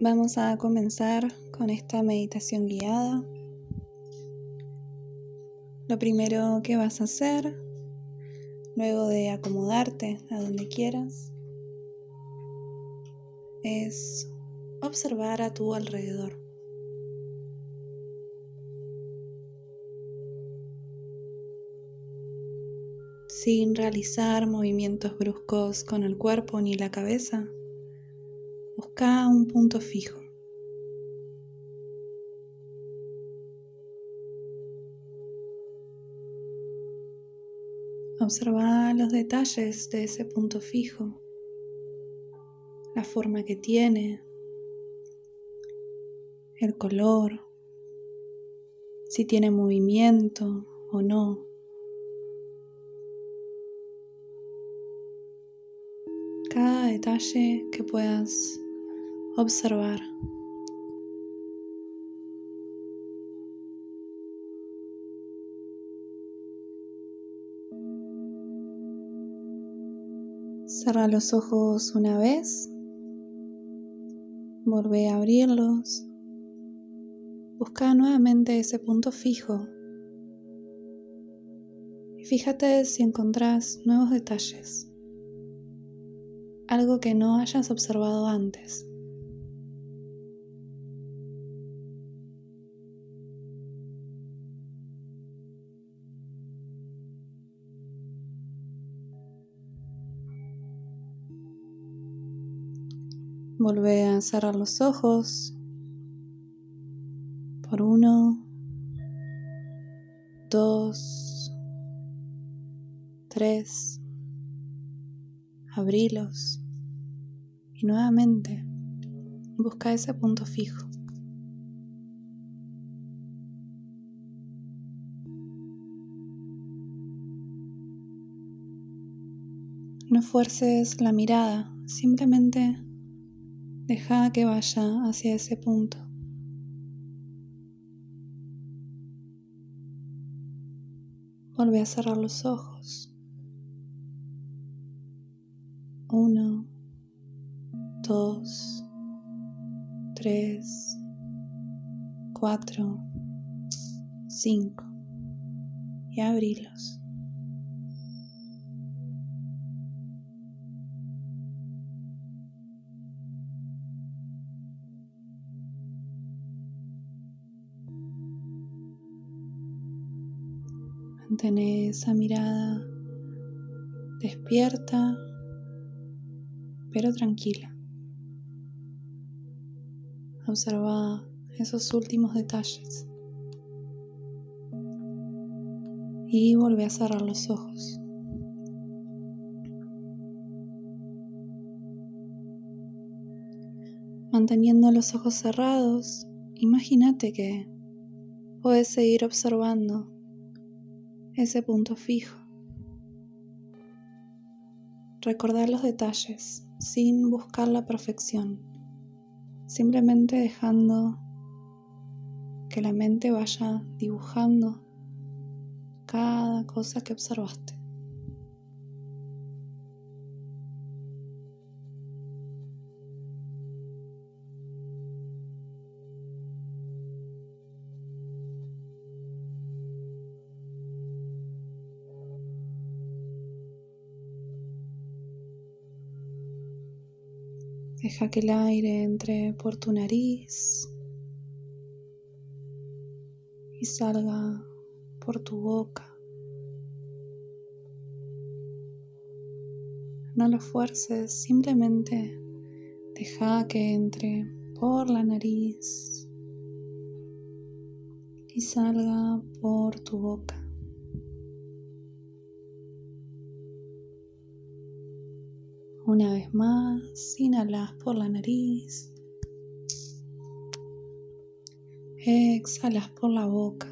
Vamos a comenzar con esta meditación guiada. Lo primero que vas a hacer, luego de acomodarte a donde quieras, es observar a tu alrededor. Sin realizar movimientos bruscos con el cuerpo ni la cabeza, busca un punto fijo. Observa los detalles de ese punto fijo, la forma que tiene, el color, si tiene movimiento o no. Cada detalle que puedas observar. Cerra los ojos una vez. Volvé a abrirlos. Busca nuevamente ese punto fijo. Y fíjate si encontrás nuevos detalles. Algo que no hayas observado antes. Volvé a cerrar los ojos por uno, dos, tres, abrilos y nuevamente busca ese punto fijo. No fuerces la mirada, simplemente Deja que vaya hacia ese punto. Vuelve a cerrar los ojos. Uno, dos, tres, cuatro, cinco y abrilos. Mantén esa mirada despierta, pero tranquila. Observa esos últimos detalles. Y vuelve a cerrar los ojos. Manteniendo los ojos cerrados, imagínate que puedes seguir observando ese punto fijo. Recordar los detalles sin buscar la perfección, simplemente dejando que la mente vaya dibujando cada cosa que observaste. Deja que el aire entre por tu nariz y salga por tu boca. No lo fuerces, simplemente deja que entre por la nariz y salga por tu boca. Una vez más, inhalas por la nariz. Exhalas por la boca.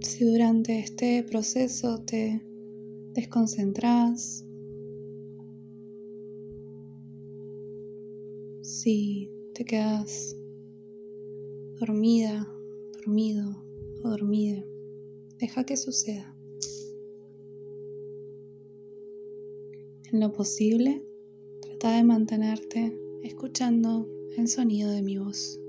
Si durante este proceso te desconcentras, si te quedas dormida, dormido o dormida. Deja que suceda. En lo posible, trata de mantenerte escuchando el sonido de mi voz.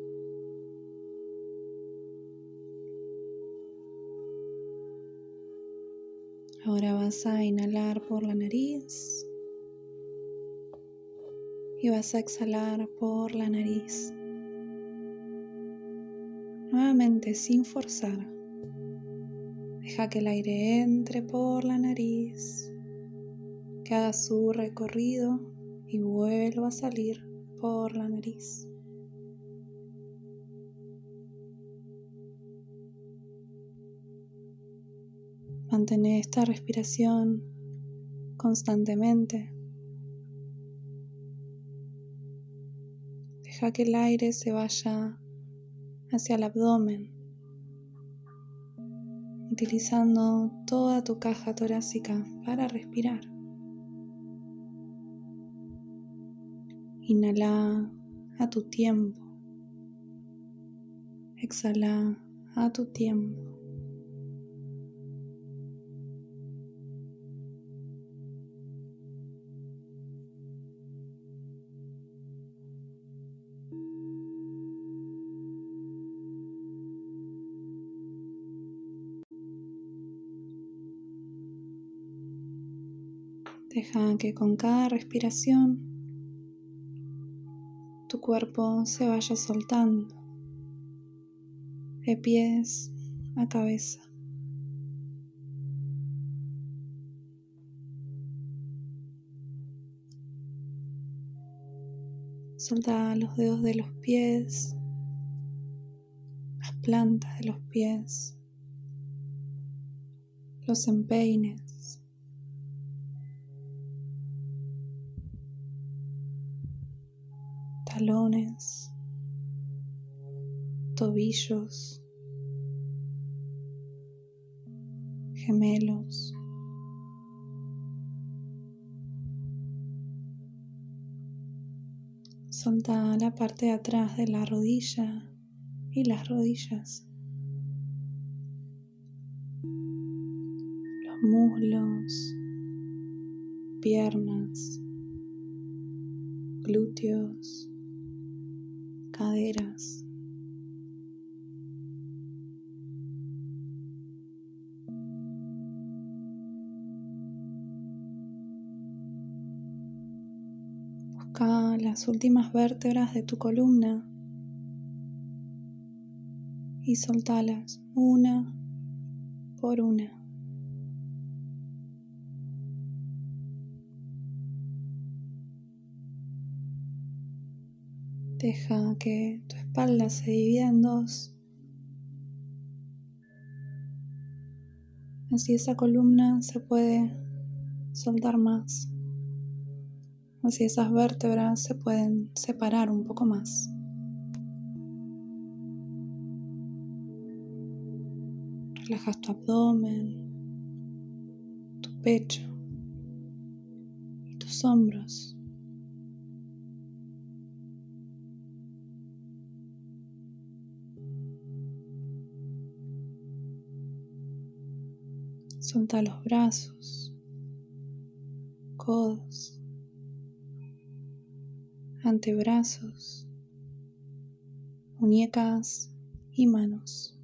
Ahora vas a inhalar por la nariz y vas a exhalar por la nariz. Nuevamente sin forzar. Deja que el aire entre por la nariz, que haga su recorrido y vuelva a salir por la nariz. Mantén esta respiración constantemente. Deja que el aire se vaya hacia el abdomen, utilizando toda tu caja torácica para respirar. Inhala a tu tiempo. Exhala a tu tiempo. Deja que con cada respiración tu cuerpo se vaya soltando de pies a cabeza. Solta los dedos de los pies, las plantas de los pies, los empeines. Talones, tobillos, gemelos. Solta la parte de atrás de la rodilla y las rodillas. Los muslos, piernas, glúteos caderas. Busca las últimas vértebras de tu columna y soltalas una por una. Deja que tu espalda se divida en dos. Así esa columna se puede soltar más. Así esas vértebras se pueden separar un poco más. Relajas tu abdomen, tu pecho y tus hombros. Solta los brazos, codos, antebrazos, muñecas y manos.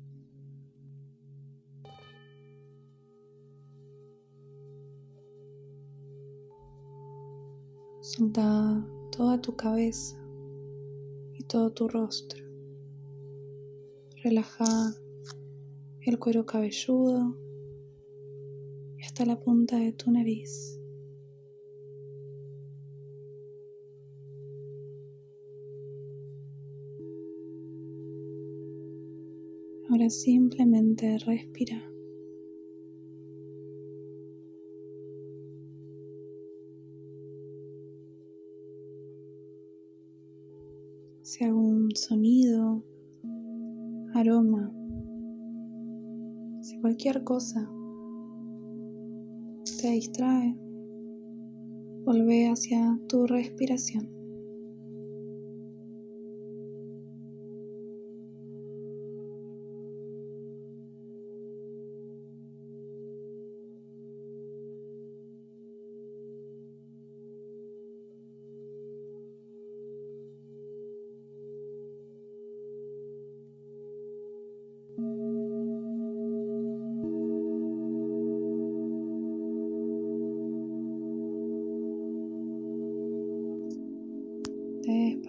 Solta toda tu cabeza y todo tu rostro. Relaja el cuero cabelludo hasta la punta de tu nariz. Ahora simplemente respira. Si algún sonido, aroma, si cualquier cosa te distrae, vuelve hacia tu respiración.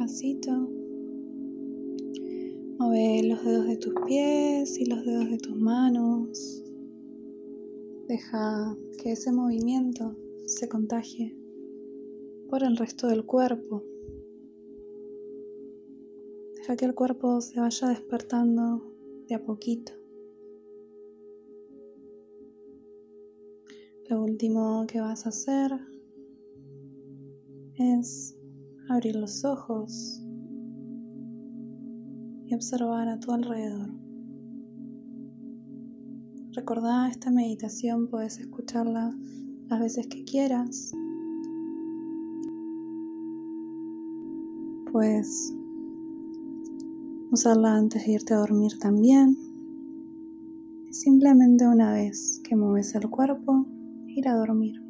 Despacito. Mueve los dedos de tus pies y los dedos de tus manos. Deja que ese movimiento se contagie por el resto del cuerpo. Deja que el cuerpo se vaya despertando de a poquito. Lo último que vas a hacer es abrir los ojos y observar a tu alrededor. Recordá esta meditación, puedes escucharla las veces que quieras. Puedes usarla antes de irte a dormir también. simplemente una vez que mueves el cuerpo, ir a dormir.